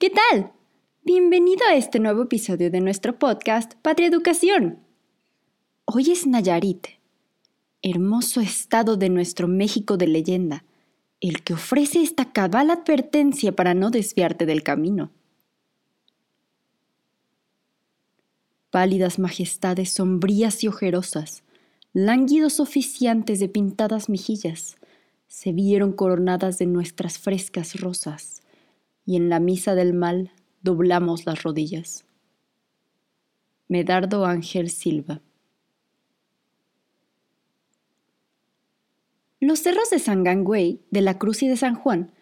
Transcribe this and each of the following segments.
¿Qué tal? Bienvenido a este nuevo episodio de nuestro podcast Patria Educación. Hoy es Nayarit, hermoso estado de nuestro México de leyenda, el que ofrece esta cabal advertencia para no desviarte del camino. Pálidas majestades sombrías y ojerosas, lánguidos oficiantes de pintadas mejillas, se vieron coronadas de nuestras frescas rosas, y en la misa del mal doblamos las rodillas. Medardo Ángel Silva Los cerros de Sangangüey, de la Cruz y de San Juan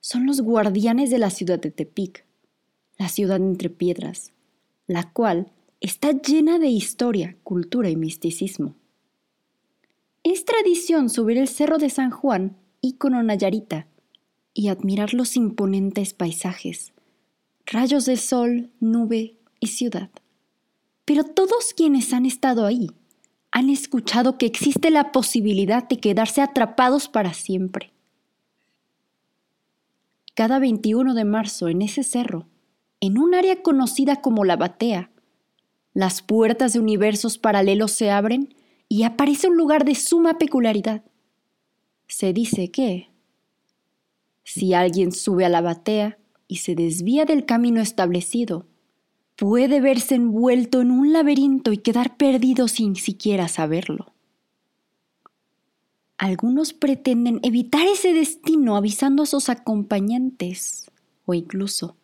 son los guardianes de la ciudad de Tepic, la ciudad entre piedras, la cual está llena de historia, cultura y misticismo. Es tradición subir el Cerro de San Juan, ícono nayarita, y admirar los imponentes paisajes, rayos de sol, nube y ciudad. Pero todos quienes han estado ahí han escuchado que existe la posibilidad de quedarse atrapados para siempre. Cada 21 de marzo en ese cerro, en un área conocida como la Batea, las puertas de universos paralelos se abren y aparece un lugar de suma peculiaridad. Se dice que, si alguien sube a la batea y se desvía del camino establecido, puede verse envuelto en un laberinto y quedar perdido sin siquiera saberlo. Algunos pretenden evitar ese destino avisando a sus acompañantes o incluso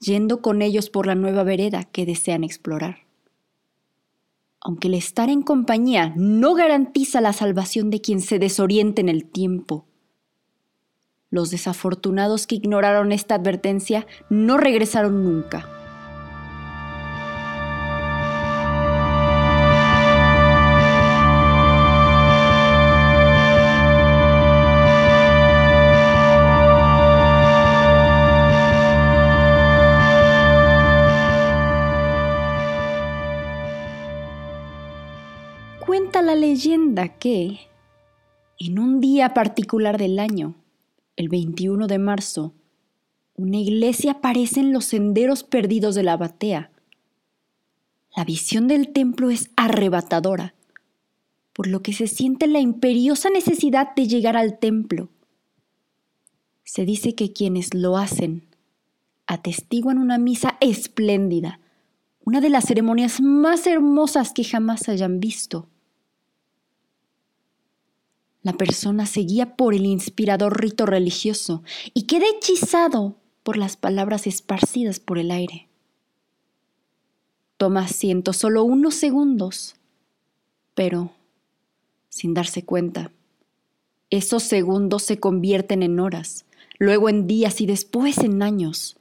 yendo con ellos por la nueva vereda que desean explorar aunque el estar en compañía no garantiza la salvación de quien se desoriente en el tiempo. Los desafortunados que ignoraron esta advertencia no regresaron nunca. Cuenta la leyenda que, en un día particular del año, el 21 de marzo, una iglesia aparece en los senderos perdidos de la batea. La visión del templo es arrebatadora, por lo que se siente la imperiosa necesidad de llegar al templo. Se dice que quienes lo hacen atestiguan una misa espléndida, una de las ceremonias más hermosas que jamás hayan visto. La persona seguía por el inspirador rito religioso y queda hechizado por las palabras esparcidas por el aire. Toma asiento solo unos segundos, pero, sin darse cuenta, esos segundos se convierten en horas, luego en días y después en años.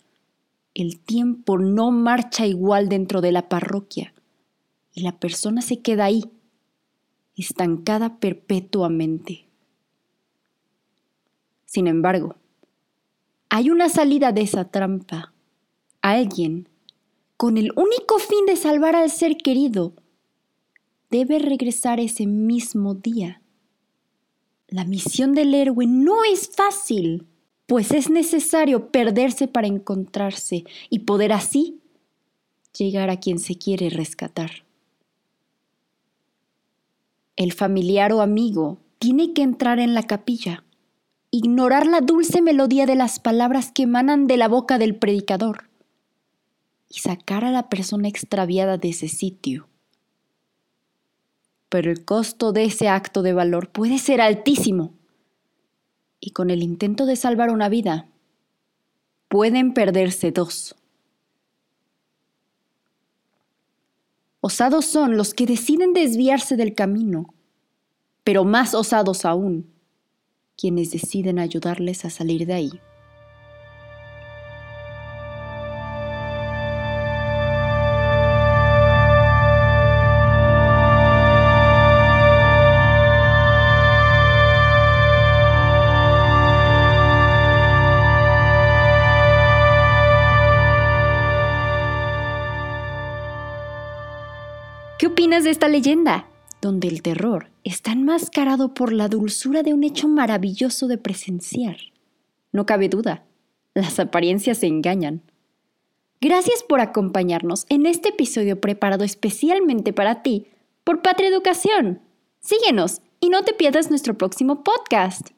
El tiempo no marcha igual dentro de la parroquia y la persona se queda ahí estancada perpetuamente. Sin embargo, hay una salida de esa trampa. Alguien, con el único fin de salvar al ser querido, debe regresar ese mismo día. La misión del héroe no es fácil, pues es necesario perderse para encontrarse y poder así llegar a quien se quiere rescatar el familiar o amigo tiene que entrar en la capilla, ignorar la dulce melodía de las palabras que emanan de la boca del predicador y sacar a la persona extraviada de ese sitio. Pero el costo de ese acto de valor puede ser altísimo y con el intento de salvar una vida pueden perderse dos. Osados son los que deciden desviarse del camino, pero más osados aún, quienes deciden ayudarles a salir de ahí. Opinas de esta leyenda? Donde el terror está enmascarado por la dulzura de un hecho maravilloso de presenciar. No cabe duda, las apariencias se engañan. Gracias por acompañarnos en este episodio preparado especialmente para ti por Patria Educación. Síguenos y no te pierdas nuestro próximo podcast.